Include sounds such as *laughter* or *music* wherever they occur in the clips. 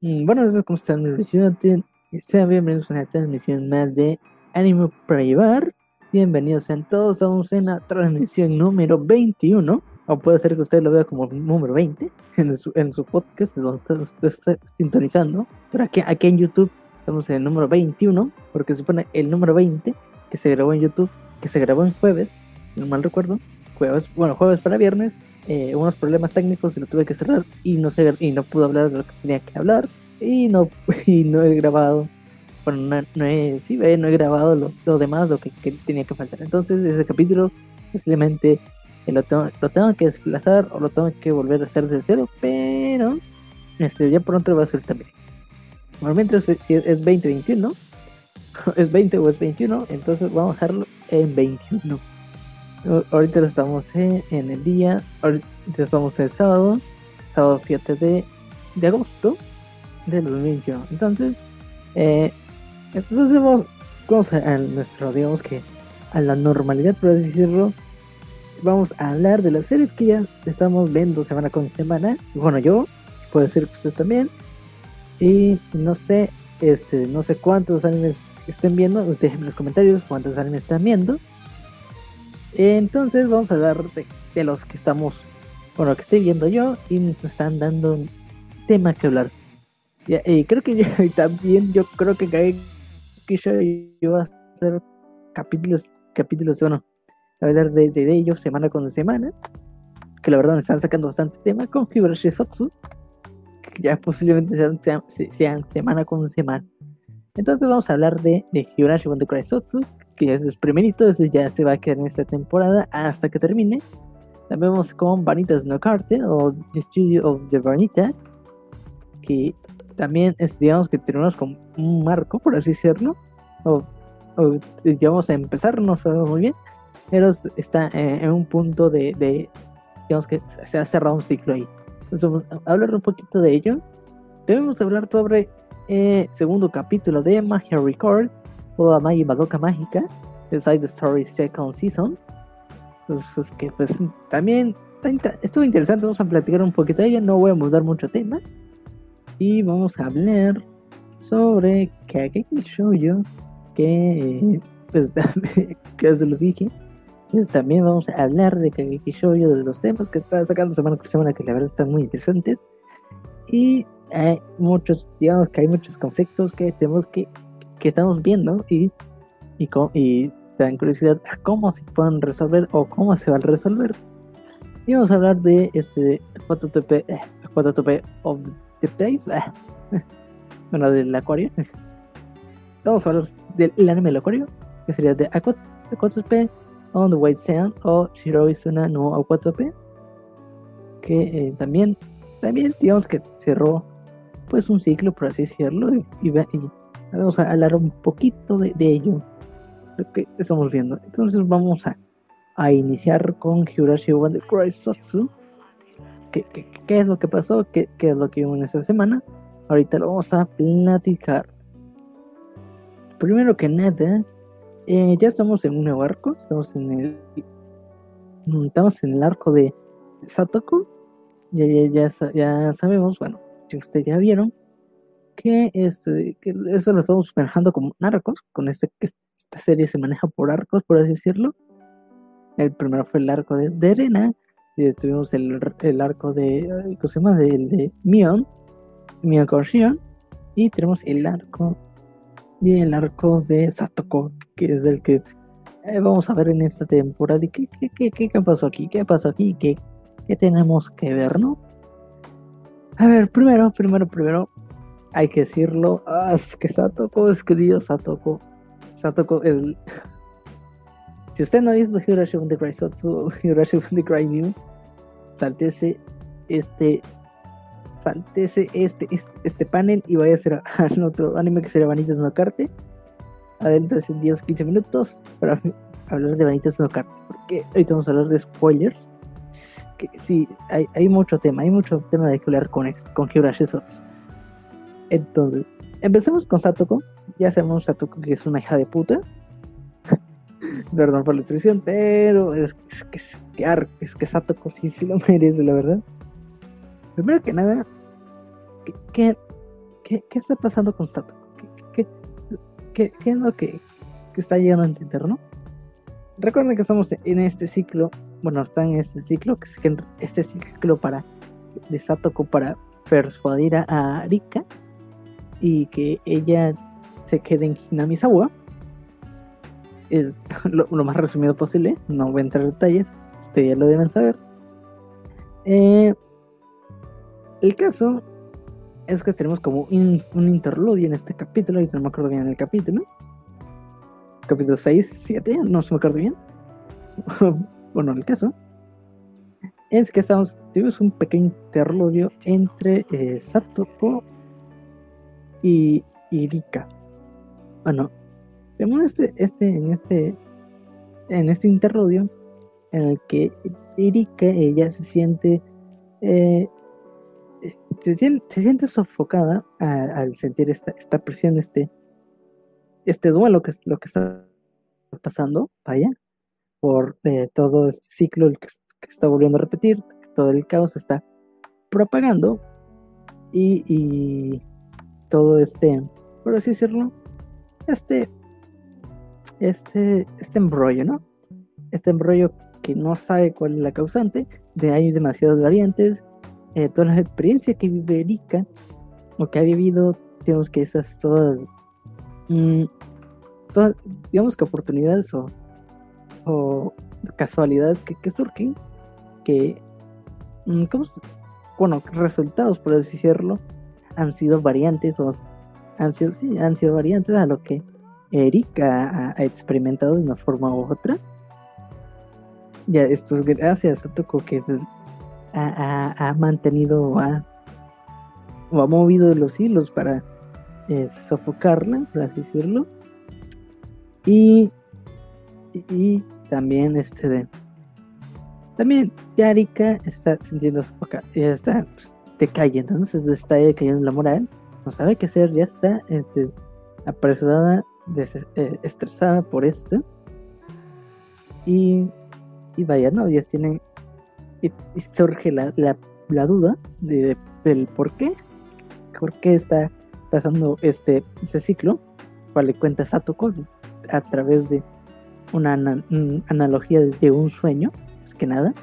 Mm, Bueno, eso es como están mis visitantes. Sean bienvenidos a una transmisión más de Anime Privar. Bienvenidos sean todos. Estamos en la transmisión número 21. O puede ser que usted lo vea como número 20 en su, en su podcast, donde usted, usted está sintonizando. Pero aquí, aquí en YouTube estamos en el número 21, porque supone el número 20 que se grabó en YouTube, que se grabó en jueves, no mal recuerdo. Jueves, bueno, jueves para viernes. Eh, unos problemas técnicos y lo tuve que cerrar y no sé y no pude hablar de lo que tenía que hablar y no *laughs* y no he grabado. Bueno no, no he sí, no he grabado lo, lo demás lo que, tenía que faltar. Entonces ese capítulo posiblemente eh, lo, tengo, lo tengo que desplazar o lo tengo que volver a hacer desde cero pero este ya pronto lo voy a hacer también normalmente es, es 2021 *laughs* es 20 o es 21 entonces vamos a dejarlo en 21 ahorita estamos en, el día, ahorita estamos el sábado, sábado 7 de, de agosto del 2021. Entonces, eh, entonces vamos, a, nuestro, digamos que a la normalidad, por decirlo. Vamos a hablar de las series que ya estamos viendo semana con semana. Bueno, yo, puede ser que ustedes también. Y no sé, este, no sé cuántos animes estén viendo. Déjenme en los comentarios cuántos animes están viendo. Entonces vamos a hablar de, de, los que estamos, bueno, que estoy viendo yo y nos están dando un tema que hablar. Y, y creo que *laughs* también yo creo que que yo, voy a hacer capítulos, capítulos, bueno, hablar de, de, de, ellos semana con semana. Que la verdad me están sacando bastante tema con Higurashi Sotsu. Que ya posiblemente sean, semana con semana. Entonces vamos a hablar de, de Cry Sotsu, que es el primerito, ese ya se va a quedar en esta temporada hasta que termine. También vamos con Vanitas No Cartel o The Studio of the Vanitas, que también es, digamos que tenemos con un marco, por así decirlo, o, o ya vamos a empezar, no sabemos muy bien, pero está eh, en un punto de, de, digamos que se ha cerrado un ciclo ahí. Entonces vamos a hablar un poquito de ello. Debemos hablar sobre eh, segundo capítulo de Magia Record, o la Magi Madoka Mágica, de Side Story Second Season. Pues, pues, que pues también estuvo interesante, vamos a platicar un poquito de ella, no voy a mudar mucho tema. Y vamos a hablar sobre Kageki Shoujo, que pues *laughs* que se los dije. Pues, también vamos a hablar de Kageki Shoujo, de los temas que está sacando semana por semana, que la verdad están muy interesantes. Y hay muchos, digamos que hay muchos conflictos que tenemos que que estamos viendo y, y, dan curiosidad a cómo se pueden resolver o cómo se van a resolver. Y vamos a hablar de este 4TP, 4TP of the Place, *laughs* bueno, del Acuario. *laughs* Vamos a hablar del anime del Acuario, que sería de 4TP on the White Sand o Shiroi Suna no A4P, que eh, también, también digamos que cerró pues un ciclo, por así decirlo, y, y, y Vamos a hablar un poquito de, de, ello, lo que estamos viendo. Entonces vamos a, a iniciar con Higurashi Wonder Cry Sotsu. ¿Qué, ¿Qué, qué, es lo que pasó? ¿Qué, ¿Qué, es lo que vimos en esta semana? Ahorita lo vamos a platicar. Primero que nada, eh, ya estamos en un nuevo arco. Estamos en el. Estamos en el arco de Satoko. Ya, ya, ya, ya sabemos, bueno, si ustedes ya vieron, que, este, que eso lo estamos manejando como arcos, con este, que esta serie se maneja por arcos, por así decirlo. El primero fue el arco de, de Arena, y tuvimos el, el arco de, ¿cómo se llama? De, de Mion, Mion Korshion, y tenemos el arco y el arco de Satoko, que es el que eh, vamos a ver en esta temporada. ¿Y qué, qué, qué, qué, pasó aquí? ¿Qué pasó aquí? ¿Qué, ¿Qué tenemos que ver, no? A ver, primero, primero, primero, hay que decirlo. Ah, es que Satoko, es querido Satoko. Satoko es. Si usted no ha visto Hirashi the Cry Sotsu, *laughs* Hirashi the Cry New, saltese este. Saltese este, este, este panel y vaya a hacer *laughs* al otro anime que sería Vanitas no Carte. En 10 15 minutos para hablar de Vanitas no Carte. Porque ahorita vamos a hablar de spoilers. Que sí, hay, hay mucho tema, hay mucho tema de que hablar con, con Hirashi Sotsu. Entonces, empecemos con Satoko. Ya sabemos Satoko que es una hija de puta. *laughs* Perdón por la expresión, pero es, que, es, que, es que Satoko sí, sí lo merece, la verdad. Primero que nada, que ¿qué, qué está pasando con Satoko? ¿Qué, qué, qué, es lo que, que, está llegando a entender, no? Recuerden que estamos en este ciclo, bueno, está en este ciclo, que es este ciclo para de Satoko para persuadir a Rika y que ella se quede en Hinamizawa. Es *laughs* lo, más resumido posible, no voy a entrar en detalles, ustedes ya lo deben saber. Eh, el caso es que tenemos como un, interludio en este capítulo, y no me acuerdo bien el capítulo. Capítulo 6, 7, no se me acuerdo bien. *laughs* bueno, el caso es que estamos, tuvimos un pequeño interludio entre eh, Satoko y, Rika. Bueno, tenemos este, este, en este, en este interludio en el que Erika ella se siente eh, se, siente, sofocada al sentir esta, esta presión, este, este duelo que lo que está pasando, vaya, por eh, todo este ciclo que, está volviendo a repetir, todo el caos está propagando y todo este, por así decirlo, este, este, este embrollo, ¿no? Este embrollo que no sabe cuál es la causante, de hay demasiadas variantes, eh, toda la experiencia que vive Erika, o que ha vivido, digamos que esas todas, mm, todas digamos que oportunidades o, o casualidades que, que surgen, que, mm, ¿cómo bueno, resultados, por así decirlo, han sido variantes o han sido, sí, han sido variantes a lo que Erika ha, experimentado de una forma u otra. Ya esto es gracias a Toko que pues, ha, mantenido o ha movido los hilos para eh, sofocarla, por así decirlo. Y, y, también este de también Yarika está sintiendo sofocada, ya está pues, decayendo, entonces está decayendo la moral, no sabe qué hacer, ya está este, apresurada, eh, estresada por esto. Y, y vaya, no, ya tiene y, surge la, la, duda de, del por qué, por qué está pasando este, este ciclo, cual le cuenta Satoko a través de una analogía de un sueño, es que nada.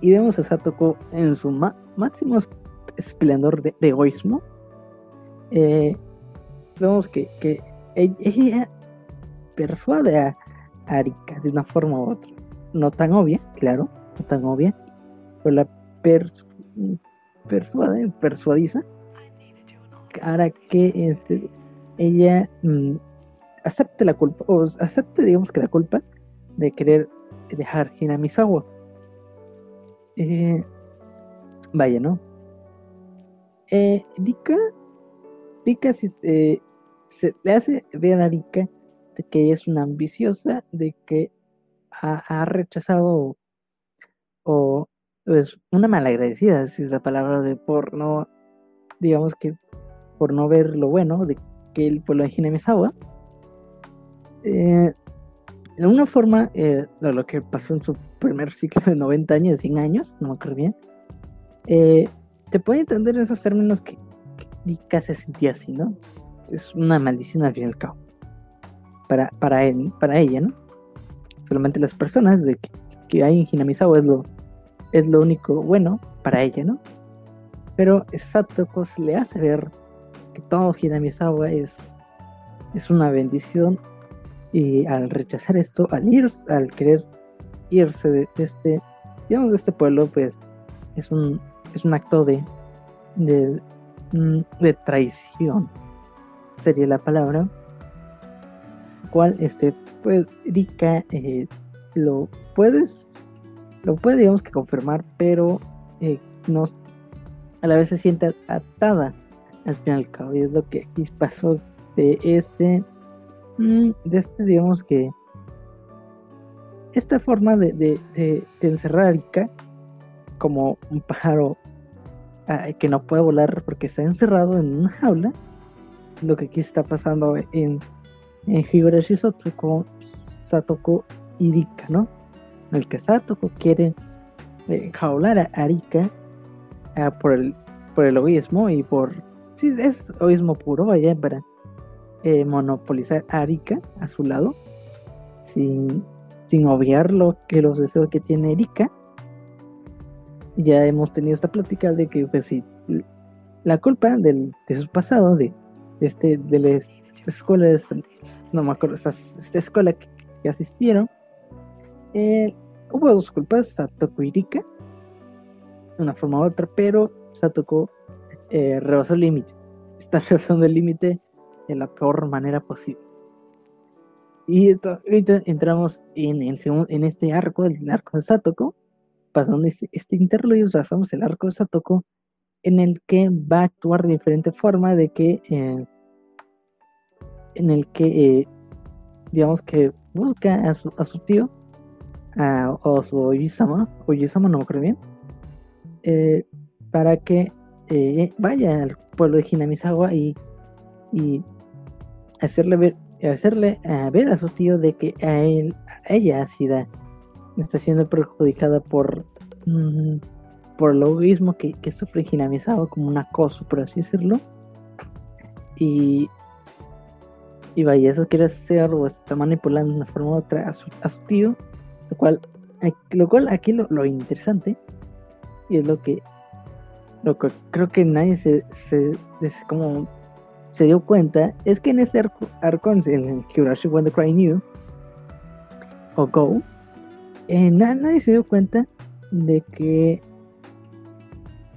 Y vemos a Satoko en su máximo esplendor de, egoísmo. Eh, vemos que, que ella persuade a Arika de una forma u otra. No tan obvia, claro, tan obvia, pero la persuade, persuadiza para que este, ella mm, acepte la culpa, o acepte, digamos que la culpa de querer dejar Hinamizawa. Eh, vaya, ¿no? Eh, Rika, Rika eh, se, le hace ver a Rika de que es una ambiciosa, de que ha, ha rechazado o pues una malagradecida, si es la palabra de por no, digamos que por no ver lo bueno de que el pueblo de Hinamizawa. Eh, de una forma, eh, lo que pasó en su primer ciclo de 90 años, de 100 años, no me acuerdo bien, eh, te puede entender en esos términos que, que se sentía así, ¿no? Es una maldición al fin y al cabo. Para, para, él, para ella, ¿no? Solamente las personas de que, que hay en Hinamizawa es lo, es lo único bueno para ella, ¿no? Pero Satoko le hace ver que todo Hinamizawa es, es una bendición y al rechazar esto, al ir, al querer irse de, este, digamos, de este pueblo, pues es un, es un acto de, de, mm, traición, sería la palabra, cual, este, pues, Rika eh, lo puedes lo puede digamos que confirmar, pero eh, no, a la vez se siente atada al fin y es lo que aquí pasó de este, de este digamos que, esta forma de, de, encerrar a Rika como un pájaro que no puede volar porque está encerrado en una jaula, lo que aquí está pasando en, en Higurashi con Satoko y Rika, ¿no? el que Satoko quiere eh, jaular a Arika ah, por, el, por el egoísmo y por sí, es egoísmo puro, vaya, para eh, monopolizar a Erika a su lado, sin, sin obviar lo que los deseos que tiene Erika. Ya hemos tenido esta plática de que, pues sí, la culpa de sus pasados, de, este, de las escuelas, no me acuerdo, esta, esta escuela que, asistieron, eh, hubo dos culpas, Satoko y Rika, de una forma u otra, pero Satoko eh, rebasó el límite. Está *laughs* rebasando el límite de la peor manera posible. Y esto, ahorita entramos en, el en este arco, el arco de Satoko, pasando este, este interludio, pasamos el arco de Satoko, en el que va a actuar de diferente forma, de que, eh, en el que, eh, digamos que busca a su, a su tío, a, o su Oyisama, Oyisama no me acuerdo bien, eh, para que vaya al pueblo de Hinamizawa y, y hacerle ver hacerle a ver a su tío de que a él a ella está siendo perjudicada por mm, por el egoísmo que, que sufre Hinamizawa como un acoso por así decirlo. Y y vaya eso quiere hacer o está manipulando de una forma u otra a su, a su tío lo cual lo cual aquí lo, lo interesante y es lo que lo que creo que nadie se, se, como se dio cuenta es que en este arco, en el Higurashi When the Cry New o Go eh, nadie se dio cuenta de que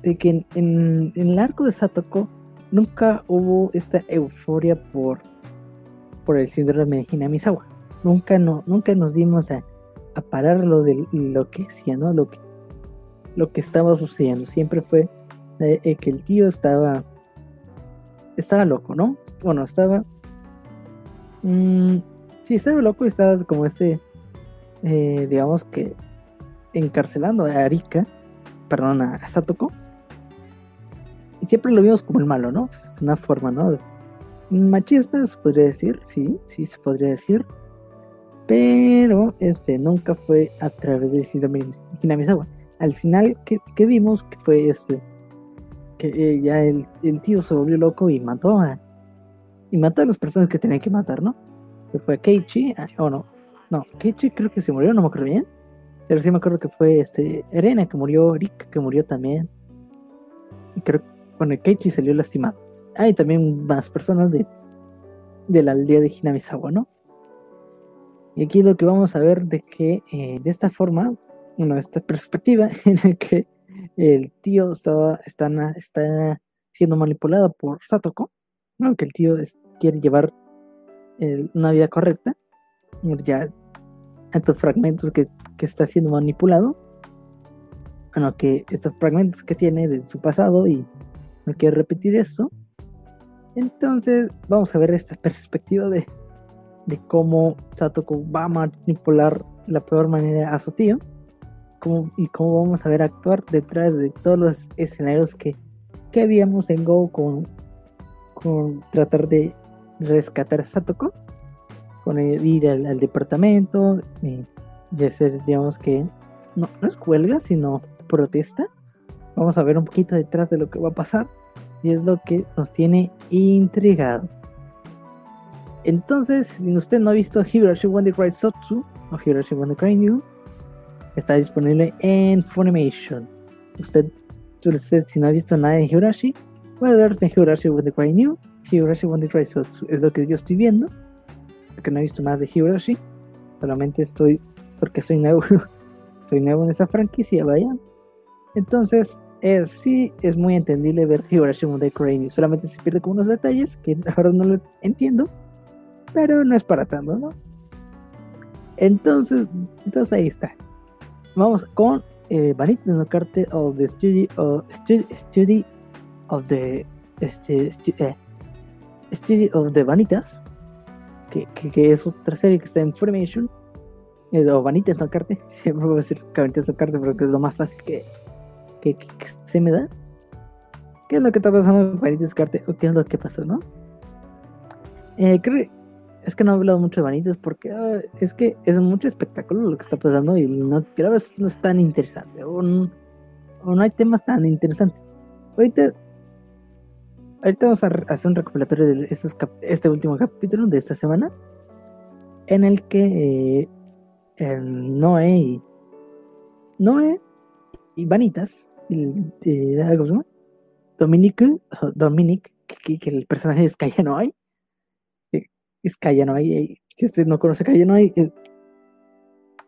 de que en, en, el arco de Satoko nunca hubo esta euforia por por el síndrome de Hinamizawa nunca no nunca nos dimos a, parar lo de lo que hacía no lo que lo que estaba sucediendo. Siempre fue eh, que el tío estaba. Estaba loco, ¿no? Bueno, estaba. Mmm, sí, estaba loco y estaba como este. Eh, digamos que. Encarcelando a Arika. Perdón, a Satoko. Y siempre lo vimos como el malo, ¿no? Es una forma, ¿no? Machista se podría decir, sí, sí se podría decir. Pero este nunca fue a través de Hinamizawa al final, ¿qué, vimos? Que fue este. Que eh, ya el, tío se volvió loco y mató a. Y mató a las personas que tenía que matar, ¿no? Que fue Keiichi, ah, o no. No, Keiichi creo que se murió, no me acuerdo bien. Pero sí me acuerdo que fue este. Erena que murió, Rick que murió también. Y creo que bueno, Keiichi salió lastimado. Hay también más personas de, de la aldea de Hinamizawa, ¿no? Y aquí lo que vamos a ver de que eh, de esta forma bueno, esta perspectiva *laughs* en la que el tío estaba, está, siendo manipulado por Satoko, aunque el tío quiere llevar una vida correcta, ya estos fragmentos que, que, está siendo manipulado, bueno, que estos fragmentos que tiene de su pasado y no quiere repetir eso. Entonces vamos a ver esta perspectiva de, de cómo Satoko va a manipular la peor manera a su tío y cómo vamos a ver actuar detrás de todos los escenarios que, que habíamos en Go con, con tratar de rescatar a Satoko, con ir al, departamento y, hacer, digamos que, no, no es huelga, sino protesta. Vamos a ver un poquito detrás de lo que va a pasar y es lo que nos tiene intrigado. Entonces, si usted no ha visto Higurashi Wonder Cry Sotsu o Higurashi Wonder Cry New, está disponible en Funimation. Usted, usted si no ha visto nada de Higurashi, puede ver en Higurashi When the Cry New, Higurashi When the Cry es lo que yo estoy viendo, porque no he visto más de Higurashi, solamente estoy, porque soy nuevo, *laughs* soy nuevo en esa franquicia, vaya. Entonces, es, sí, es muy entendible ver Higurashi When the Cry New, solamente se pierde con unos detalles que ahora no lo entiendo, pero no es para tanto, ¿no? Entonces, entonces ahí está vamos con eh, Vanitas no Carte of the Study, of, study, of the este, eh, Study of the Vanitas, que, que, es otra serie que está en Formation, eh, o Vanitas no Carte, *laughs* siempre voy a decir Vanitas no Carte porque es lo más fácil que, que, se me da. ¿Qué es lo que está pasando en Vanitas Carte? ¿O qué es lo que pasó, no? Eh, creo, es que no he hablado mucho de Vanitas porque ah, es que es mucho espectáculo lo que está pasando y no creo que no es tan interesante o no, hay temas tan interesantes. Ahorita ahorita vamos a hacer un recopilatorio de estos este último capítulo de esta semana, en el que eh, Noé y Noé y Vanitas, el, eh. Dominique, Dominic, que, el personaje es Cayanoy, es Cayanoy, si usted no conoce Cayanoy, eh,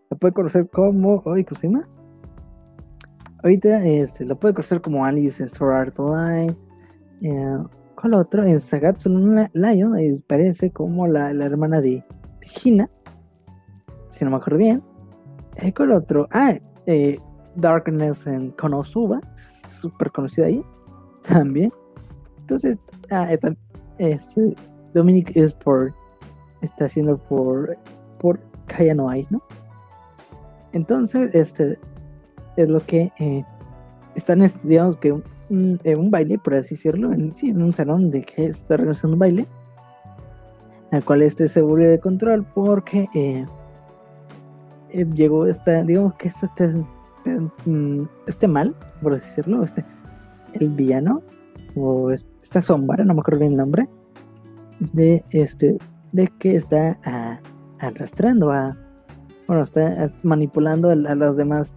lo puede conocer como, ¿cómo se llama? Ahorita este, lo puede conocer como Alice en Sword Art Online. Eh, ¿Cuál otro? En Sagatsu no Lion eh, parece como la, la hermana de, de, Hina. Si no me acuerdo bien. Eh, ¿Cuál otro? Ah, eh, Darkness en Konosuba. Súper conocida ahí. *laughs* También. Entonces, ah, este, Dominic es por. Está haciendo por. Por Kaya no Ai, ¿no? Entonces, este es lo que eh, están estudiando que un, un, baile, por así decirlo, en, en un salón de que está realizando un baile, al cual este seguro de control porque eh, eh, llegó esta, digamos que este, este, este, este, mal, por así decirlo, este, el villano, o esta sombra, no me acuerdo bien el nombre, de este, de que está a, arrastrando a, bueno, está manipulando a los demás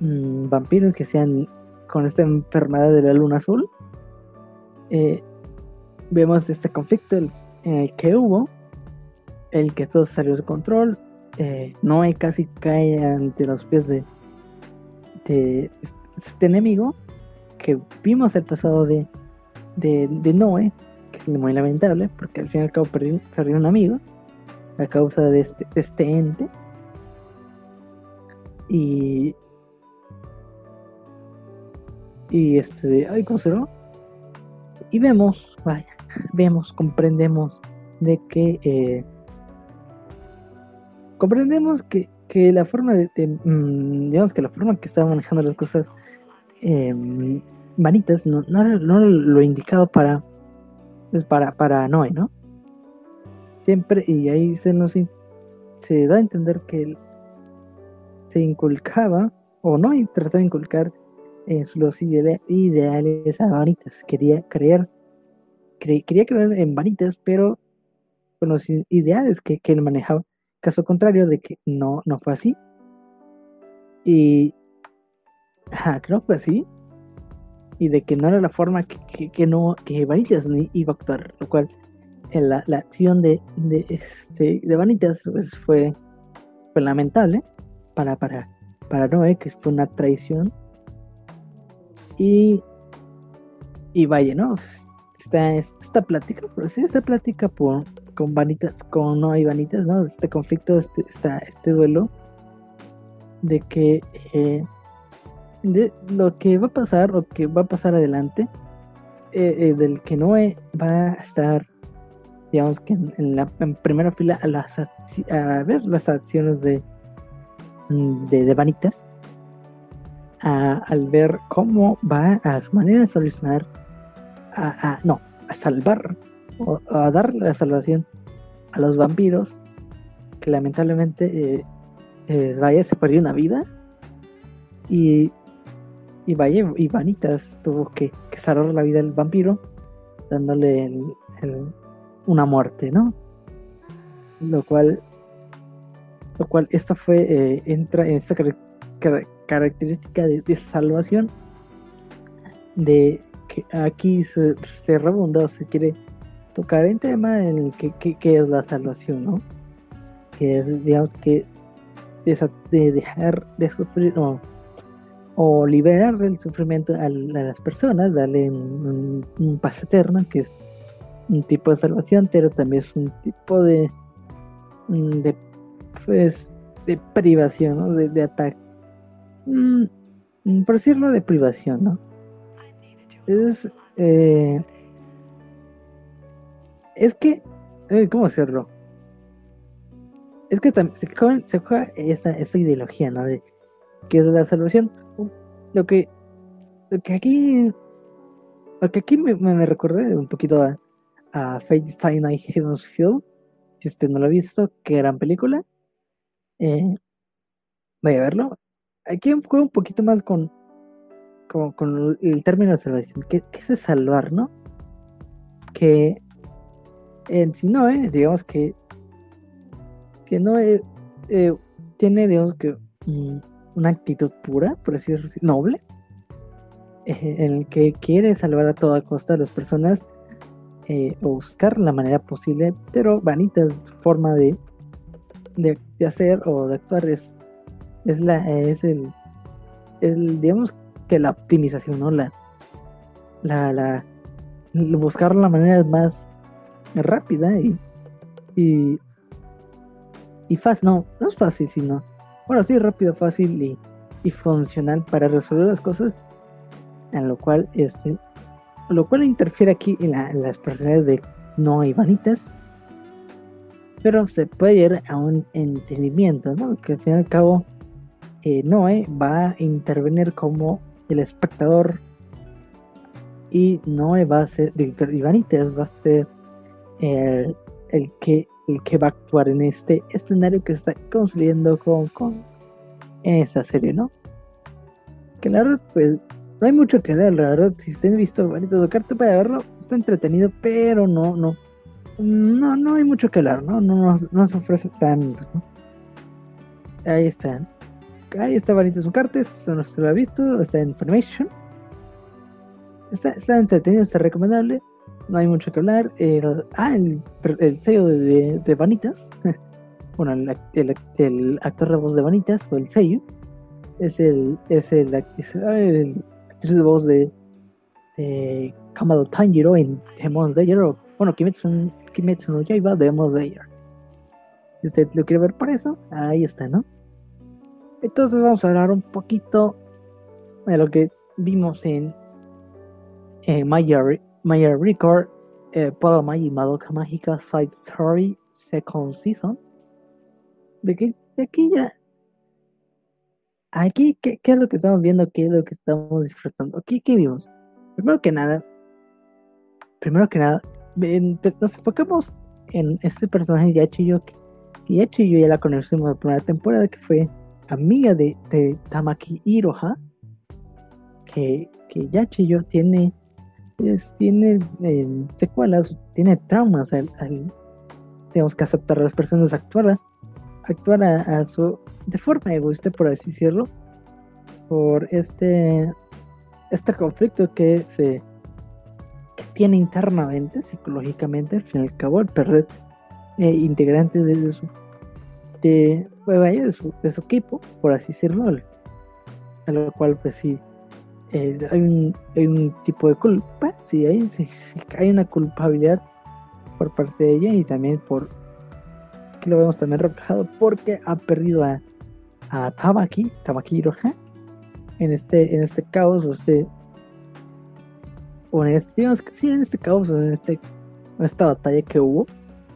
Mm, vampiros que sean con esta enfermedad de la luna azul. Eh, vemos este conflicto en el que hubo, el que todo salió de control. Eh, Noé casi cae ante los pies de, de este enemigo que vimos el pasado de, de, Noé, es muy lamentable porque al fin y al cabo perdió, un amigo a causa de este, de este ente. Y y este, ay, ¿cómo se? Y vemos, vaya, vemos, comprendemos de que eh, comprendemos que, que, la forma de, mm, digamos que la forma que estaba manejando las cosas eh, vanitas no, no, no, lo indicado para pues para para Noé, ¿no? Siempre y ahí se nos se da a entender que él se inculcaba o no trataba de inculcar los ideales a Vanitas. Quería creer, quería creer en Vanitas, pero con los ideales que, que él manejaba. Caso contrario de que no, no fue así. Y ajá, que no fue así. Y de que no era la forma que, que, no, que Vanitas iba a actuar. Lo cual en la, la acción de, de, este, de Vanitas pues, fue, fue lamentable para, para, para Noé, que fue una traición y, y vaya, ¿no? Esta, esta plática, pero sí, esta plática por, con vanitas, con no hay vanitas, ¿no? Este conflicto, este, este duelo de que eh, lo que va a pasar o que va a pasar adelante, eh, eh, del que no va a estar, digamos que en, la primera fila a, las, a ver las acciones de, de, de vanitas al ver cómo va a su manera de solucionar, a, no, a salvar o a dar la salvación a los vampiros que lamentablemente eh, vaya se perdió una vida y, y vaya y Vanitas tuvo que, que salvar la vida del vampiro dándole una muerte, ¿no? Lo cual lo cual esto fue eh, entra en esta característica de, salvación de que aquí se, se rebunda se quiere tocar el tema en el que, es la salvación, ¿no? Que es, digamos, que de, dejar de sufrir o, o liberar el sufrimiento a, las personas, darle un, un, paz eterno, que es un tipo de salvación, pero también es un tipo de, de pues, de privación, ¿no? de, de ataque Mm, mm, por decirlo, de privación, ¿no? Es, eh, es que, eh, ¿cómo hacerlo? Es que se juega, se juega esa, ideología, ¿no? De que es la salvación. Lo que, lo que aquí, lo que aquí me, me, recordé un poquito a, a Fate Stay Night Heaven's Field. Si usted no lo ha visto, qué gran película. Eh, voy a verlo aquí juego un poquito más con, con, el término de salvación. ¿Qué, es salvar, no? que en si no, eh, digamos que que no es, eh, tiene, digamos que mm, una actitud pura, por así decirlo, noble, eh, en el que quiere salvar a toda costa a las personas eh, o buscar la manera posible, pero Vanita forma de, de, hacer o de actuar es, es, la, es el, el, digamos que la optimización, ¿no? La, la, la, buscar la manera más rápida y, y, y fácil, no, no es fácil, sino, bueno, sí, rápido, fácil y, y funcional para resolver las cosas, en lo cual, este, lo cual interfiere aquí en, las personalidades de no y vanitas, pero se puede llegar a un entendimiento, ¿no? Que al fin y al cabo, eh, Noé va a intervenir como el espectador y Noé va a ser, y Vanitas va a ser el, el que el que va a actuar en este escenario que se está construyendo con, con en esa serie, ¿no? Que la verdad, pues, no hay mucho que ver, la verdad, si han visto Vanito Docarte para verlo, está entretenido, pero no, no, no, no hay mucho que hablar, ¿no? No, no, se ofrece tanto, ¿no? Ahí están. Ahí está Vanito Ducarte, eso no se lo ha visto, está en Funimation. Está, está entretenido, está recomendable no hay mucho que hablar. El, ah, el, sello de, de, Vanitas. *laughs* bueno, el, el, actor de voz de Vanitas, o el sello, es el, es el, el actriz de voz de, de Kamado Tanjiro en Demon Slayer, o bueno, Kimetsu, Kimetsu no Yaiba de Demon Slayer. Si usted lo quiere ver por eso, ahí está, ¿no? Entonces vamos a hablar un poquito de lo que vimos en, en Maya Maya Record, eh, y Madoka Mágica Side Story Second Season. De que de aquí ya. Aquí, ¿qué, es lo que estamos viendo? ¿Qué es lo que estamos disfrutando? Aquí, ¿qué vimos? Primero que nada, primero que nada, nos enfocamos en este personaje Yachiyo, que Yachiyo ya la conocimos en la primera temporada, que fue amiga de, de Tamaki Iroha, que, que Yachiyo tiene tiene eh, secuelas, tiene traumas al, tenemos que aceptar a las personas actuar, actuar a, su de forma egoísta por así decirlo, por este este conflicto que se que tiene internamente, psicológicamente, al fin y al cabo, al perder eh, integrantes de, su de, de, su, de su equipo, por así decirlo, a lo cual pues sí eh, hay, un, tipo de culpa, sí hay, hay una culpabilidad por parte de ella y también por que lo vemos también reflejado porque ha perdido a, a Tabaki, Tabaki Hiroha, en este, en este caos, o este, o en este, digamos que sí, en este caos, en este, esta batalla que hubo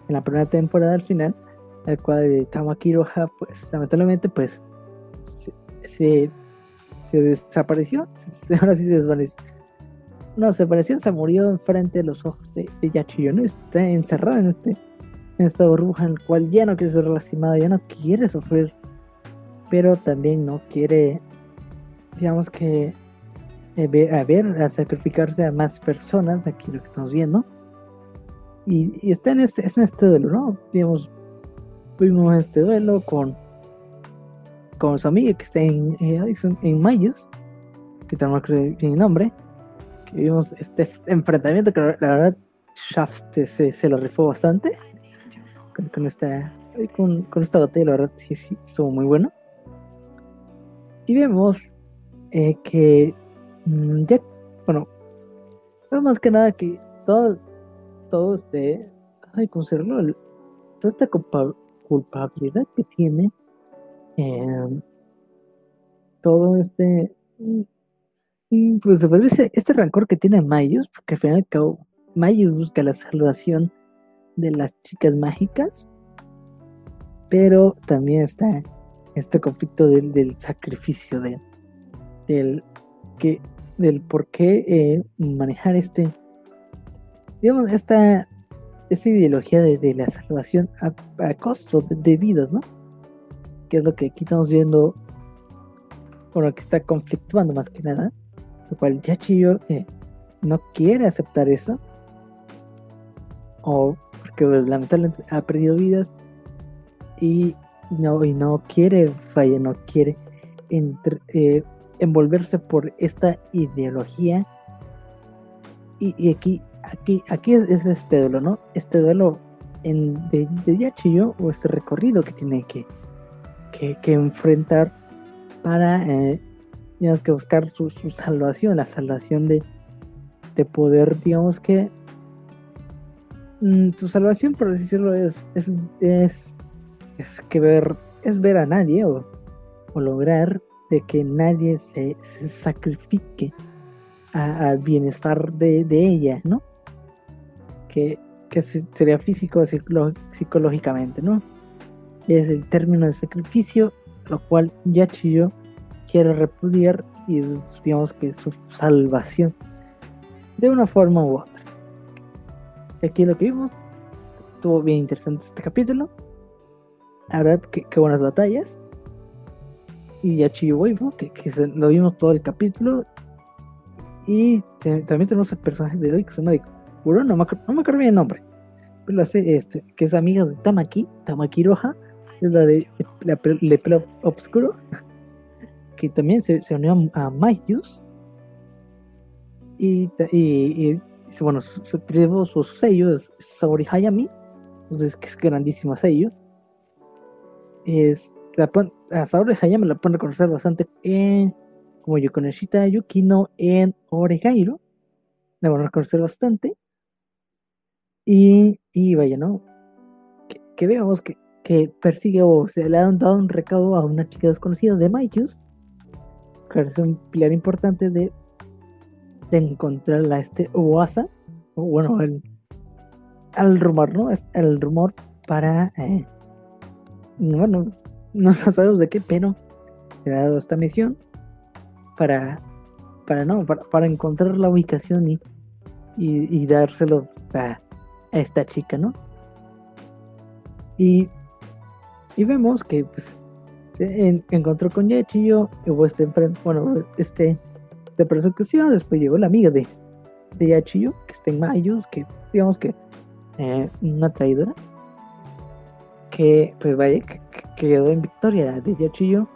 en la primera temporada al final, el cual de Tamaki Hiroha, pues lamentablemente, pues se desapareció, *laughs* ahora sí se desvaneció. No, se apareció, se murió enfrente de los ojos de, de Yachiyo, ¿no? Está encerrada en este en esta burbuja en la cual ya no quiere ser lastimada, ya no quiere sufrir, pero también no quiere, digamos que, eh, ver, a ver, a sacrificarse a más personas, aquí lo que estamos viendo. Y, está en este, en este duelo, ¿no? Digamos, vimos este duelo con con su amiga que está en, eh, en Mayos, que tenemos el nombre, que vimos este enfrentamiento que la, verdad Shaft se, se, lo rifó bastante con, esta con, con, esta batalla, la verdad sí, sí estuvo muy bueno. Y vemos eh, que mm, ya, bueno, más que nada que todo, todo este, ay, ¿cómo toda esta culpabilidad que tiene Em, todo este pues este rancor que tiene Mayus, porque al final y al cabo Mayus busca la salvación de las chicas mágicas, pero también está este conflicto del, sacrificio, de, del, que, del por qué eh, manejar este, digamos, esta, esta ideología de, la salvación a, costo de, de vidas, ¿no? Que es lo que aquí estamos viendo, bueno, que está conflictuando más que nada, lo cual Yachiyo eh, no quiere aceptar eso, o porque pues, lamentablemente ha perdido vidas y no, y no quiere falla, no quiere eh, envolverse por esta ideología. Y, aquí, aquí, aquí es, este duelo, ¿no? Este duelo de, de yo o este recorrido que tiene que, que, enfrentar para eh, que buscar su, salvación, la salvación de, de poder, digamos que mm, su salvación, por decirlo, es, es, es, que ver, es ver a nadie o, o lograr de que nadie se, sacrifique al bienestar de, ella, ¿no? Que, sería físico psicológicamente, ¿no? Es el término de sacrificio, lo cual Yachiyo quiere repudiar y es, digamos que su salvación de una forma u otra. Aquí lo que vimos estuvo bien interesante este capítulo. La verdad, qué buenas batallas y Yachiyo Waifu, que, lo vimos todo el capítulo. Y también tenemos el personaje de hoy que se llama de Kuro, no me, no acuerdo bien el nombre. Pero lo hace, este, que es amiga de Tamaki, Tamaki Roja, es la de pelo obscuro, que también se, se unió a Mayus. Y, y, y, bueno, su, su, su sello es Saori Hayami, entonces que es grandísimo sello. Es la hasta ahora Hayama la pueden reconocer bastante en como Yokoneshita Yukino en Oregairo. La van a reconocer bastante. Y, y vaya, ¿no? Que, veamos que, que, persigue o se le han dado un recado a una chica desconocida de Maikus. Que es un pilar importante de, de encontrar a este Oasa. O bueno, el, el rumor, ¿no? El rumor para. Eh, bueno, *laughs* no, sabemos de qué, pero se ha dado esta misión para, para no, para, encontrar la ubicación y, y, dárselo a, esta chica, ¿no? Y, y vemos que pues se encontró con Yachiyo, hubo este bueno, este de persecución, después llegó la amiga de, de Yachiyo, que está en Mayus, que digamos que eh, una traidora, que pues vaya, que, quedó en victoria de Yachiyo.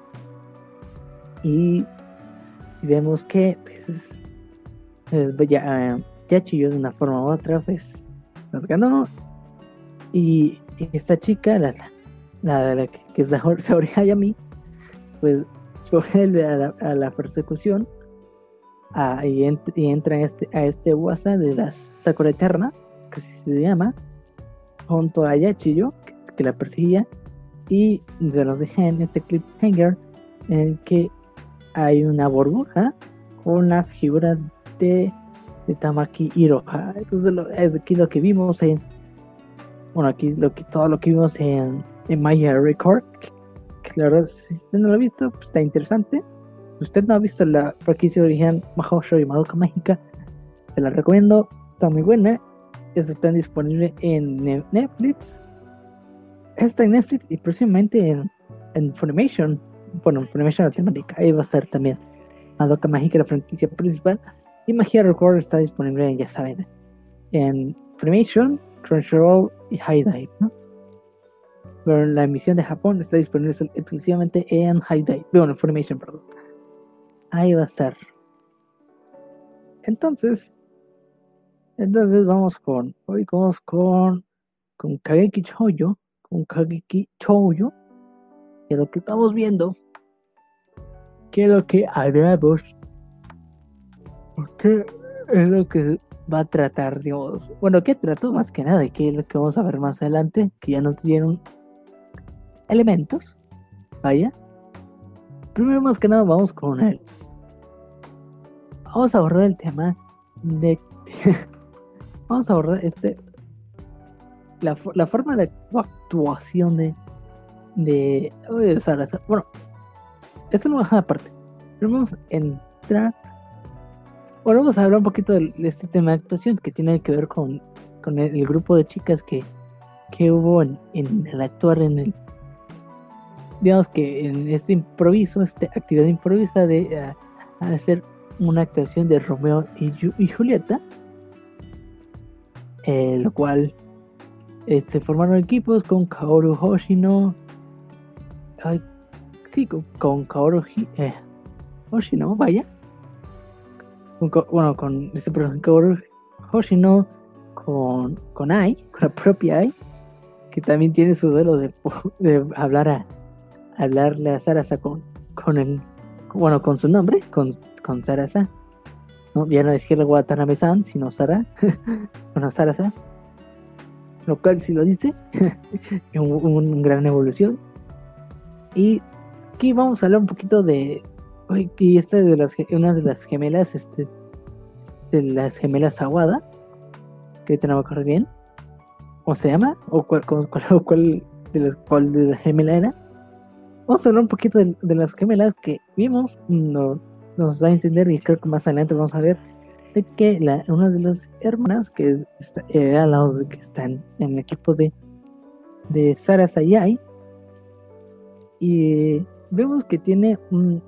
Y, vemos que pues, pues ya, Yachiyo de una forma u otra pues nos ganó. Y, esta chica, la, la, la, que Hayami, *laughs* pues vuelve a la, persecución y, entra en este, a este WhatsApp de la Sakura Eterna, que se llama, junto a Yachiyo, que la perseguía y se los dejé en este cliffhanger en que hay una burbuja con la figura de, de Tamaki Hiroha. Entonces es aquí lo que vimos en bueno aquí lo que todo lo que vimos en, en Maya Record verdad si usted no lo ha visto pues está interesante si usted no ha visto la franquicia original Mahou y Madoka Mágica te la recomiendo está muy buena eso está disponible en Netflix está en Netflix y próximamente en, en Funimation. Bueno, Funimation Latinoamérica. Ahí va a estar también Madoka Mágica, la franquicia principal. Y Magia Record está disponible, ya saben, en Funimation, Crunchyroll y High Dive, ¿no? Pero la emisión de Japón está disponible exclusivamente en High Dive. Bueno, en Funimation, perdón. Ahí va a estar. Entonces, entonces vamos con, hoy vamos con, con Kageki Choyo, un Kageki Chouyo, que lo que estamos viendo, que lo que haremos, que es lo que va a tratar, digamos, bueno, que trató más que nada, que es lo que vamos a ver más adelante, que ya nos dieron elementos, vaya. Primero más que nada vamos con él. Vamos a abordar el tema de... *laughs* vamos a abordar este la, la forma de actuación de. de. bueno, esto lo vamos a aparte. Pero vamos a entrar. Bueno, vamos a hablar un poquito de, este tema de actuación que tiene que ver con, con el, grupo de chicas que, que hubo en, en el actuar en el. Digamos que en este improviso, esta actividad improvisa de eh, hacer una actuación de Romeo y, Julieta, eh, lo cual este, formaron equipos con Kaoru Hoshino. Sí, con, con Kaoru eh, Hoshino, vaya. bueno, con este personaje Kaoru Hoshino, con, con Ai, con la propia Ai, que también tiene su duelo de hablar a hablarle a Sarasa con, con el bueno con su nombre, con, con Sarasa. ¿no? Ya no Hiro Watanabe-san, sino Sara. *laughs* bueno, Sarasa. Lo cual si lo dice, *laughs* un, gran evolución. Y aquí vamos a hablar un poquito de. Y esta es de las, una de las gemelas, este, de las gemelas Aguada, que ahorita no me acuerdo bien. ¿O se llama? ¿O cuál, *laughs* cuál, de las cuál de la gemela era? Vamos a hablar un poquito de, las gemelas que vimos. No, nos da a entender, y creo que más adelante vamos a ver, de que una de las hermanas que está, eh, al lado de que están en el equipo de, de Sara Sayai, y vemos que tiene un,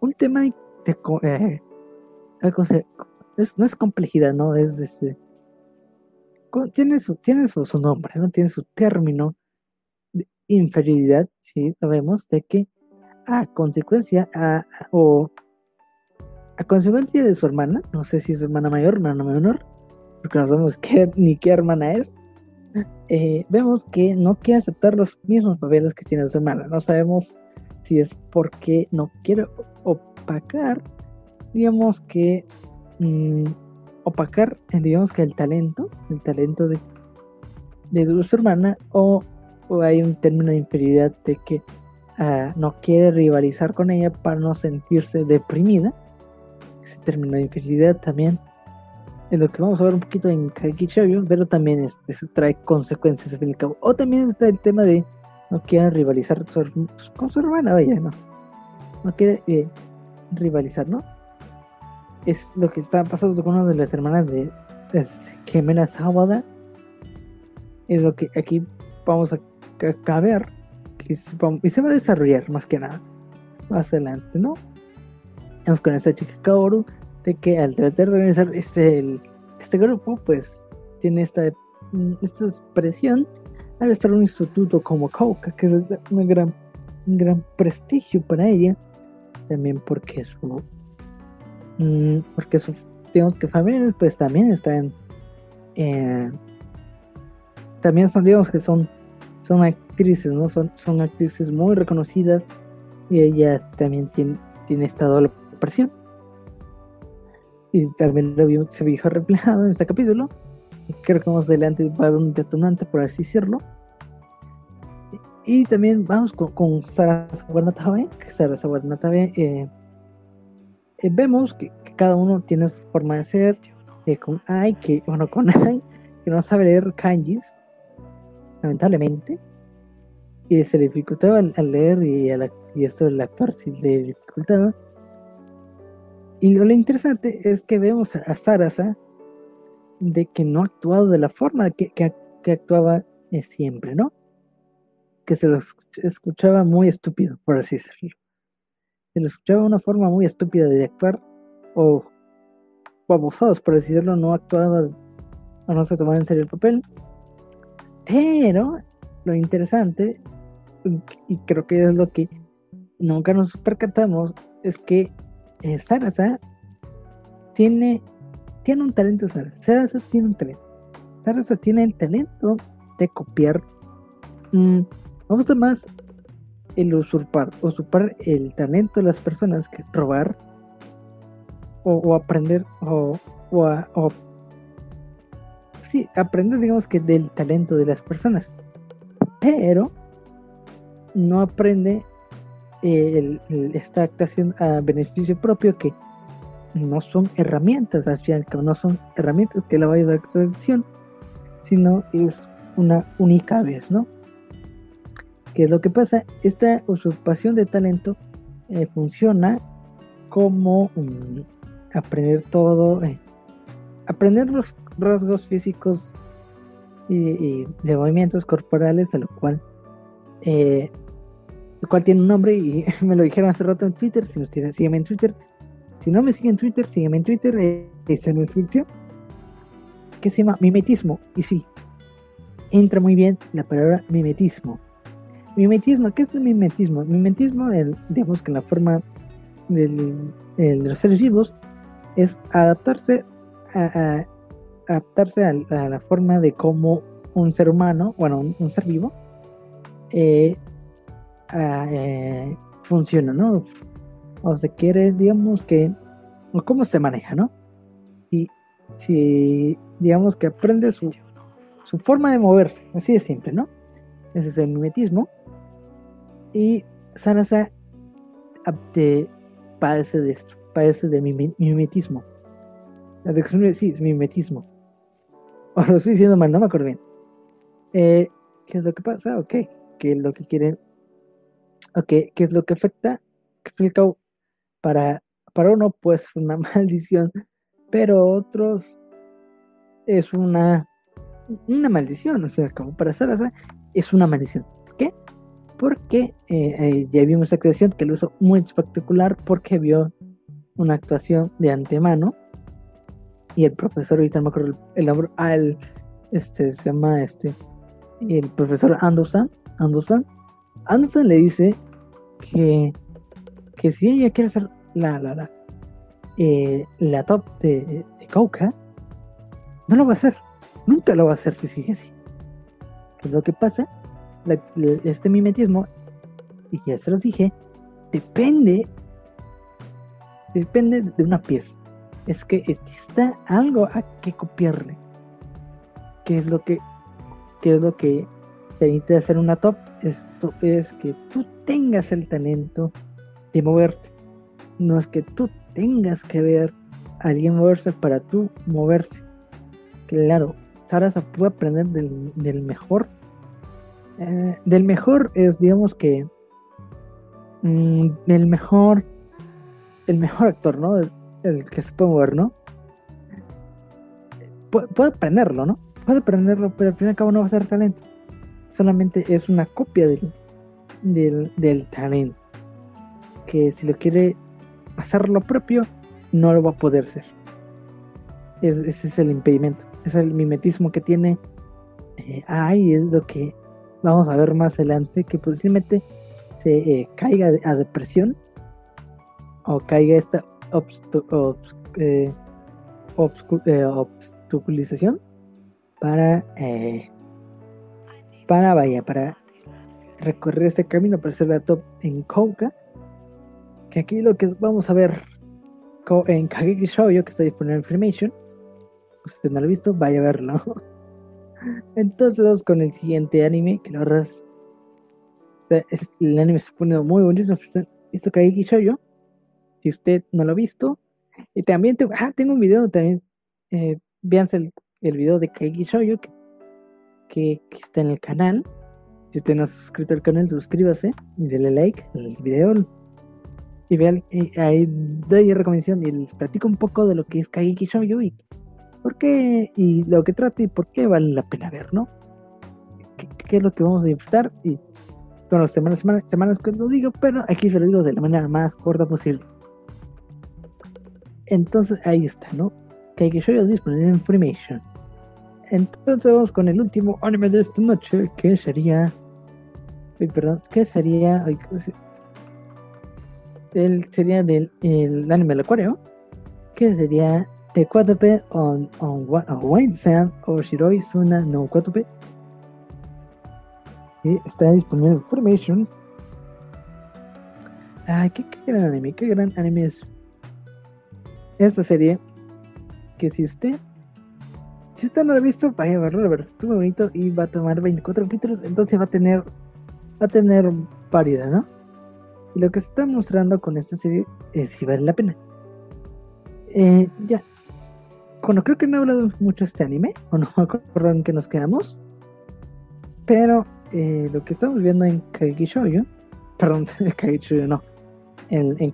un, tema de, eh, no es complejidad, no es este tiene su tiene su, nombre, no tiene su término inferioridad, sí sabemos de que a consecuencia a, o a consecuencia de su hermana, no sé si es hermana mayor hermana menor, porque no sabemos *laughs* qué, ni qué hermana es, eh, vemos que no quiere aceptar los mismos papeles que tiene su hermana. No sabemos si es porque no quiere opacar, digamos que, mm, opacar, digamos que el talento, el talento de, de su hermana, o, hay un término de inferioridad de que ah, no quiere rivalizar con ella para no sentirse deprimida. Ese término de inferioridad también en lo que vamos a ver un poquito en Kaiki Shoujo, pero también trae consecuencias al fin y al cabo. O también está el tema de no quieren rivalizar con su hermana, vaya, no. No quiere eh, rivalizar, ¿no? Es lo que está pasando con una de las hermanas de gemelas Hawada. Es lo que aquí vamos a, ver. y se va a desarrollar más que nada. Más adelante, ¿no? Vamos con esta chica Kaoru que al tratar de organizar este, este grupo, pues tiene esta, mm, esta expresión al estar en un instituto como Kauka, que es una gran, un gran prestigio para ella, también porque su, mm, porque su, digamos que familiares, pues también están, eh, también son, digamos que son, son actrices, ¿no? Son, son actrices muy reconocidas y ella también tiene, tiene esta doble presión y también lo vio, se vio reflejado en este capítulo. Creo que más adelante va a haber un detonante, por así decirlo. Y, también vamos con, con Sara Sawarnatabe, que Sara eh, eh, vemos que, cada uno tiene su forma de ser. Eh, con Ai, que, bueno, con Ai, que no sabe leer kanjis, lamentablemente. Y se le dificultaba al, leer y, y esto del actuar se le dificultaba y lo interesante es que vemos a Sarasa de que no ha actuado de la forma que, que, actuaba siempre, ¿no? Que se lo escuchaba muy estúpido, por así decirlo. Se lo escuchaba una forma muy estúpida de actuar, o, abusados, por decirlo, no actuaba o no se tomaba en serio el papel. Pero lo interesante, y creo que es lo que nunca nos percatamos, es que eh, Sarasa tiene, tiene un talento, Sarasa. tiene un talento. Sarasa tiene el talento de copiar. Mm, me gusta más el usurpar, usurpar el talento de las personas que robar o, aprender o, sí, aprender digamos que del talento de las personas. Pero no aprende esta actuación a beneficio propio que no son herramientas al final que no son herramientas que la va a a su sino es una única vez no ¿Qué es lo que pasa? Esta usurpación de talento eh, funciona como aprender todo, eh, aprender los rasgos físicos y, de movimientos corporales, a lo cual eh, el cual tiene un nombre y *laughs* me lo dijeron hace rato en Twitter. Si nos tienen, sígueme en Twitter. Si no me siguen en Twitter, sígueme en Twitter. Eh, está en la descripción. Que se llama mimetismo. Y sí, entra muy bien la palabra mimetismo. Mimetismo, ¿qué es el mimetismo? Mimetismo, el, digamos que la forma del, de los seres vivos es adaptarse a, adaptarse a, la forma de cómo un ser humano, bueno, un, ser vivo, eh, eh, funciona, ¿no? O se quiere, digamos que, o cómo se maneja, ¿no? Y si, digamos que aprende su, su forma de moverse, así de simple, ¿no? Ese es el mimetismo. Y Sarasa padece de esto, padece de mimetismo. La traducción sí, es mimetismo. Lo estoy diciendo mal, no me acuerdo bien. Eh, ¿Qué es lo que pasa? Ok, ¿qué es lo que quieren? Ok, ¿qué es lo que afecta? Que para, para uno, pues *laughs* una maldición, pero otros es una, una maldición. O sea, como para Sarasa es una maldición. ¿Por qué? Porque eh, eh, ya vimos esa creación que lo hizo muy espectacular porque vio una actuación de antemano y el profesor, ahorita no me acuerdo el, nombre, ah, este, se llama este, el profesor Anderson, Anderson, Anderson le dice que, que si ella quiere ser la, la, la, eh, la top de, de Kauka, no lo va a hacer, nunca lo va a hacer si sigue así. ¿Qué es lo que pasa? este mimetismo, y ya se los dije, depende, depende de una pieza es que está algo a que copiarle. ¿Qué es lo que, qué es lo que permite hacer una top? Esto es que tú tengas el talento de moverte. No es que tú tengas que ver a alguien moverse para tú moverse. Claro, Sarasa puede aprender del, mejor. Eh, del mejor es, digamos que, mm, el mejor, el mejor actor, ¿no? El que se puede mover, ¿no? puede aprenderlo, ¿no? Puede aprenderlo, pero al fin y al cabo no va a ser talento. Solamente es una copia del, del, talento. Que si lo quiere hacer lo propio, no lo va a poder ser. ese es el impedimento. Es el mimetismo que tiene. Eh, es lo que vamos a ver más adelante. Que posiblemente se eh, caiga a depresión. O caiga esta eh, eh, obstaculización para eh, para vaya para recorrer este camino para hacer la top en Kouka que aquí lo que vamos a ver en Kageki Shoujo que está disponible en Information usted no lo ha visto vaya a verlo. *laughs* Entonces vamos con el siguiente anime que la verdad el anime se pone muy bonito esto Kageki Shoujo si usted no lo ha visto. Y también ah, tengo un video también. Eh, véanse el, el, video de Kaigi Shoujo que, que, está en el canal. Si usted no ha suscrito al canal, suscríbase y dele like al video. Y vean, ahí doy recomendación y les platico un poco de lo que es Kaigi Shoujo y por qué y lo que trata y por qué vale la pena ver, ¿no? ¿Qué, es lo que vamos a disfrutar? Y bueno, semanas, semanas, semanas que lo digo, pero aquí se lo digo de la manera más corta posible. Entonces ahí está, ¿no? Que hay que show disponible en Information. Entonces vamos con el último anime de esta noche, que sería. Uy, perdón, ¿qué sería? el sería del el anime del acuario, que sería The 4P on, on, on White Sand o Shiroi Suna no 4P. Y está disponible en Information. Ay, qué, qué gran anime, qué gran anime es esta serie que si usted si usted no lo ha visto vaya a verlo la verdad estuvo bonito y va a tomar 24 capítulos entonces va a tener va a tener variedad no y lo que se está mostrando con esta serie es si vale la pena. Eh, ya. Bueno creo que no he hablado mucho este anime o no me acuerdo en que nos quedamos pero eh, lo que estamos viendo en Kaigi Shoujo perdón *laughs* Kaigi Shoujo no en, en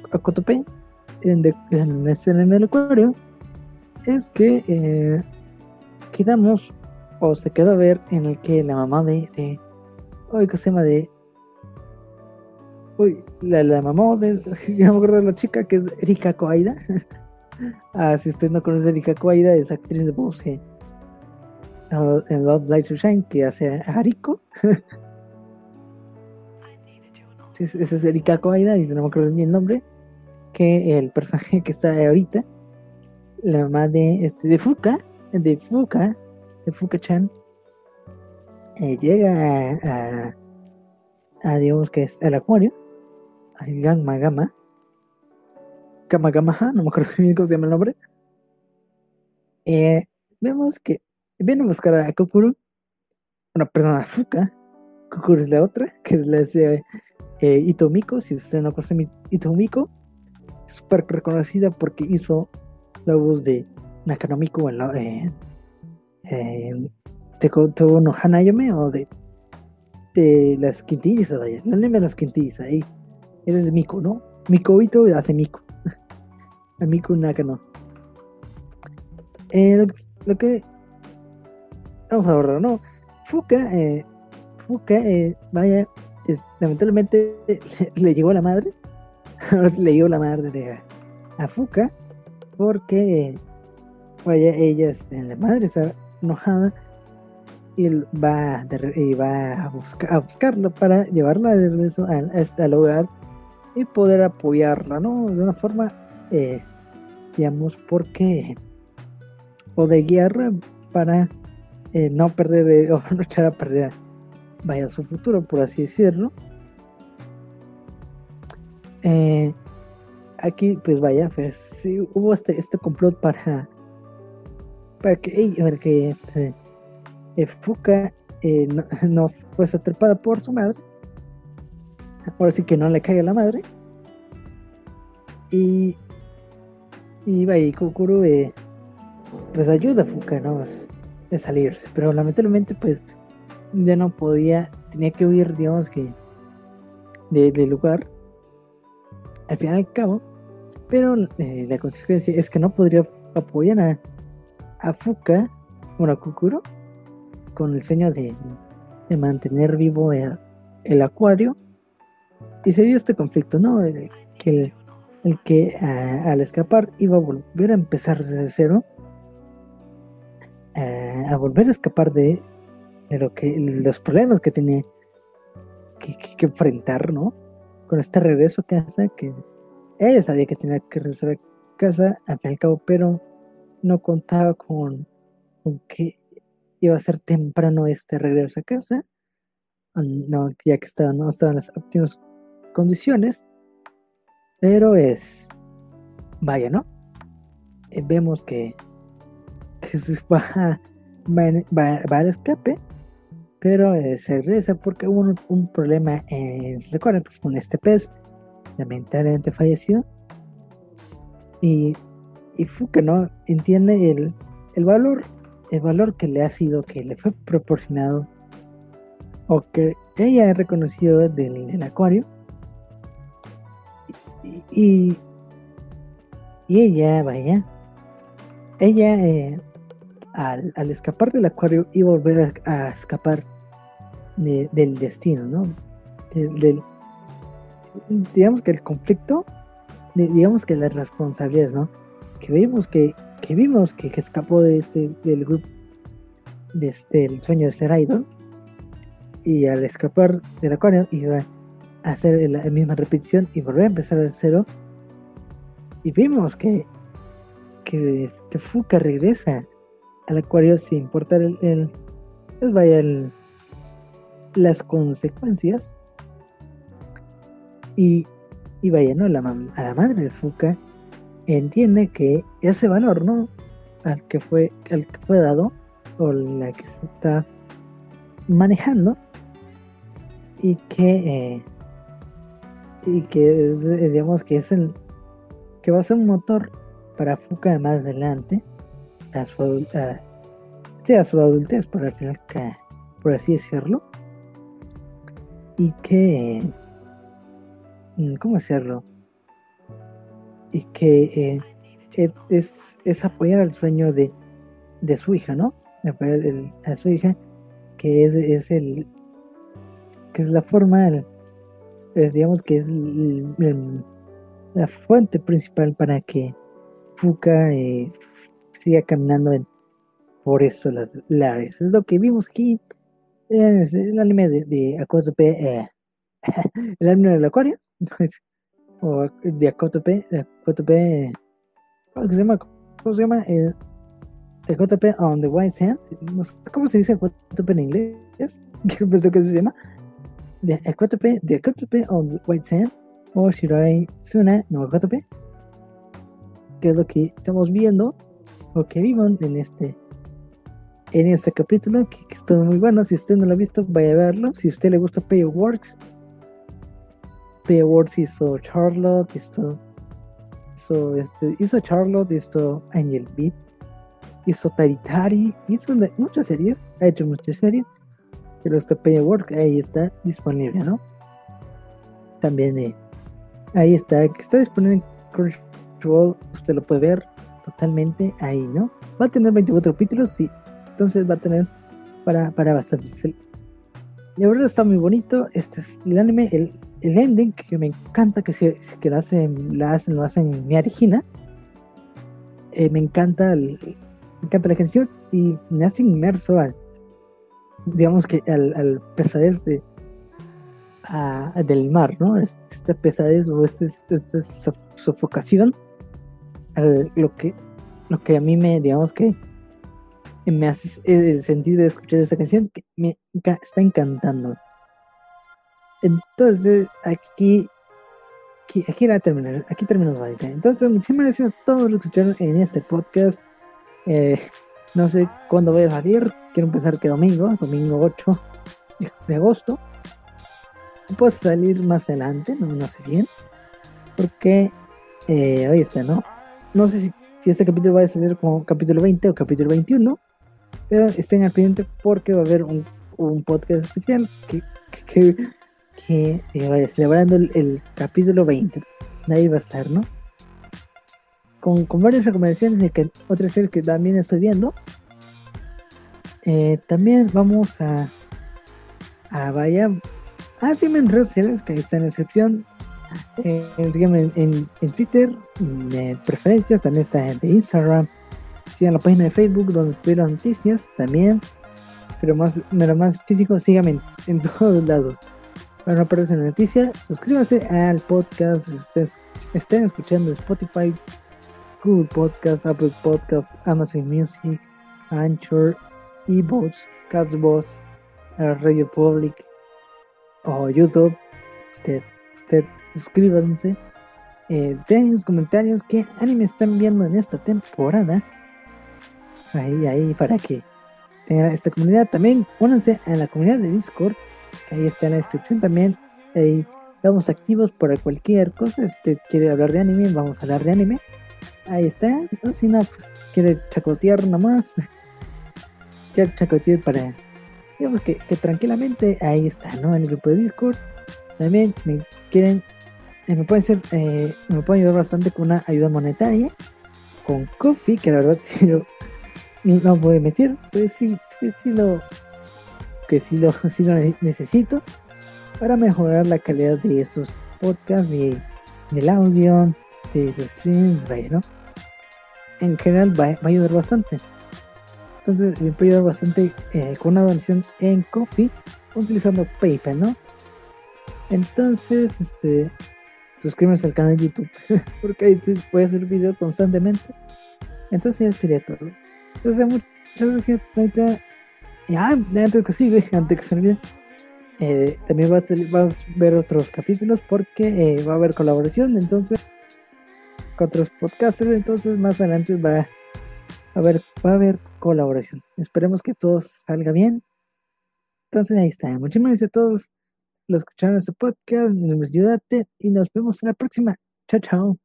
en, en, el acuario es que eh, quedamos o se quedó a ver en el que la mamá de, de uy, ¿qué se llama? de uy, la, la mamá de *laughs* ya me acuerdo de la chica que es Erika Koaida *laughs* ah, si usted no conoce a Erika Koaida es actriz de voz que en Love Light to Shine que hace a Hariko. *laughs* ese es Erika Koaida, y no me acuerdo ni el nombre. Que el personaje que está ahorita, la mamá de, este, de Fuka, de Fuka, de Fuka-chan, eh, llega a, a, digamos que es el acuario, al Gamma Gamma, Gamma Gamma, no me acuerdo bien cómo se llama el nombre. Eh, vemos que viene a buscar a Kokuru, una perdón, a Fuka, Kokuru es la otra, que es la de eh, Itomiko, si usted no conoce Itomiko, súper reconocida porque hizo la voz de Nakanomiko en, la, eh, en no o de, de las quintillizas, vaya, no le las quintillizas, ahí, ese es Miko, ¿no? Miko Ito hace Miko, *laughs* a Miko Nakano. Eh, lo, que vamos a ahorrar, ¿no? Fuka, eh, Fuka, eh, vaya, lamentablemente *laughs* le, llegó la madre, *laughs* le llegó la madre a, Fuka, porque vaya, ella la madre está enojada y va, a, buscar, a buscarlo para llevarla de regreso a, este lugar y poder apoyarla, ¿no? De una forma, eh, digamos, porque o de guiarla para eh, no perder eh, o *laughs* no echar a perder vaya su futuro, por así decirlo. Eh, aquí, pues vaya, pues sí, hubo este, este complot para, para que, ver que este, eh, Fuka eh, no, *laughs* no fuese atrapada por su madre. Ahora sí que no le caiga la madre. Y, y vaya, y pues ayuda a Fuka, ¿no? De salirse. Pero lamentablemente, pues ya no podía, tenía que huir, digamos que, del lugar. Al fin y al cabo, pero eh, la consecuencia es que no podría apoyar a, a Fuka, bueno, a Kukuro, con el sueño de, de mantener vivo el, acuario. Y se dio este conflicto, ¿no? que el, el que al escapar iba a volver a empezar desde cero, a volver a escapar de, de lo que los problemas que tiene que, que, enfrentar, ¿no? Con este regreso a casa, que ella sabía que tenía que regresar a casa, al fin y al cabo, pero no contaba con, con que iba a ser temprano este regreso a casa, no, ya que estaba, no estaba en las óptimas condiciones, pero es, vaya, ¿no? Eh, vemos que, que va, va, va al escape pero eh, se regresa porque hubo un, problema en recuerdan pues, con este pez lamentablemente falleció. Y, y Fuka no entiende el, el valor el valor que le ha sido que le fue proporcionado o que ella ha reconocido del, acuario. Y, y, ella vaya ella eh, al, al, escapar del acuario y volver a escapar del destino, ¿no? Del, digamos que el conflicto, digamos que las responsabilidades, ¿no? Que vimos que, que vimos que, escapó de este, del grupo, de este, el sueño de ser idol, y al escapar del acuario iba a hacer la misma repetición y volver a empezar de cero. Y vimos que, que, que Fuka regresa al acuario sin importar el, el pues vaya el las consecuencias. Y, y vaya, ¿no? La, a la madre de Fuka entiende que ese valor, ¿no? Al que fue, al que fue dado, o la que se está manejando, y que, eh, y que digamos que es el que va a ser un motor para Fuka más adelante, a su, a, su adultez, por al final, por así decirlo y que, mm, ¿cómo hacerlo? Y que es, es, apoyar al sueño de, de su hija, ¿no? a su hija, que es, es el, que es la forma, digamos que es la fuente principal para que Fuka eh, siga caminando en, por eso las lares. Es lo que vimos aquí. Es el anime de, de Akotope, eh, *laughs* el anime del acuario, *laughs* o de Akotope, Akotope, ¿cómo se llama? ¿Cómo se llama? Eh, Akotope on the White Sand. No sé cómo se dice Akotope en inglés. *laughs* ¿Qué pensé que se llama? De Akotope, de Akotope on the White Sand, o Shirai Tsuna no Akotope. Que es lo que estamos viendo, o que vimos en este en este capítulo, que, que está muy bueno. Si usted no lo ha visto, vaya a verlo. Si usted le gusta Pay Works, Pay Works hizo Charlotte, hizo, hizo, este, hizo Charlotte, hizo Angel Beat, hizo Taritari, hizo muchas series, ha hecho muchas series. Pero este Pay Works ahí está disponible, ¿no? También eh, ahí está, está disponible en Crunchyroll, usted lo puede ver totalmente ahí, ¿no? Va a tener 24 capítulos, sí, entonces va a tener para, para bastante. La verdad está muy bonito. Este es el anime, el, el ending que me encanta que se que lo hacen, la hacen, lo hacen mi origina. Eh, me encanta encanta la canción y me hace inmerso al digamos que al, al pesadez de del mar, ¿no? Esta pesadez o esta, esta sofocación lo que lo que a mí me digamos que me hace el sentido de escuchar esa canción que me está encantando. Entonces, aquí, aquí, aquí la terminar, aquí terminamos ahorita. Entonces, muchísimas gracias a todos los que escucharon en este podcast. Eh, no sé cuándo voy a salir, quiero empezar que domingo, domingo 8 de agosto. Puedo salir más adelante, no, no sé bien, porque eh, ahí está, ¿no? No sé si, si este capítulo va a salir como capítulo 20 o capítulo 21 pero estén al pendiente porque va a haber un, un podcast especial que, que, que, que vaya celebrando el, capítulo 20. Ahí va a estar, ¿no? Con, con varias recomendaciones de que otras series que también estoy viendo. Eh, también vamos a, a vaya ah, síganme en redes sociales que está en la descripción. Eh, síganme en, en, en Twitter, preferencias, también está en Instagram sigan la página de Facebook donde estuvieron noticias también. Pero más, pero más físico, síganme en, *laughs* todos lados. Para no perderse la noticia, suscríbanse al podcast si ustedes estén escuchando Spotify, Google Podcast, Apple Podcast, Amazon Music, Anchor, eBooks, Castbox, Radio Public o YouTube. Usted, usted suscríbanse. Eh, den sus comentarios qué anime están viendo en esta temporada ahí, ahí, para que tengan esta comunidad. También únanse a la comunidad de Discord, que ahí está en la descripción también. Ahí estamos activos para cualquier cosa. Este quiere hablar de anime, vamos a hablar de anime. Ahí está. si no, pues quiere chacotear nomás. *laughs* quiere chacotear para. Digamos que, que, tranquilamente ahí está, ¿no? En el grupo de Discord. También, si me quieren, eh, me pueden ser, eh, me pueden ayudar bastante con una ayuda monetaria. Con Coffee, que la verdad, *laughs* si no puede meter, pues sí, pues sí lo que sí lo, *laughs* sí lo necesito para mejorar la calidad de esos podcasts, de, del audio, de los streams, vaya, ¿no? En general va, a ayudar bastante. Entonces me puede ayudar bastante eh, con una donación en Coffee utilizando PayPal, ¿no? Entonces, este, suscríbanse al canal de YouTube *laughs* porque ahí se puede hacer video constantemente. Entonces ya sería todo. Entonces, muchas gracias, Ya, antes que sí, antes que se olvide. Eh, también va a, va a ver otros capítulos porque eh, va a haber colaboración, entonces, con otros podcasters, entonces más adelante va a haber, va a haber colaboración. Esperemos que todo salga bien. Entonces ahí está. Muchísimas gracias a todos los que escucharon este podcast. Nos ayudate y nos vemos en la próxima. Chao, chao.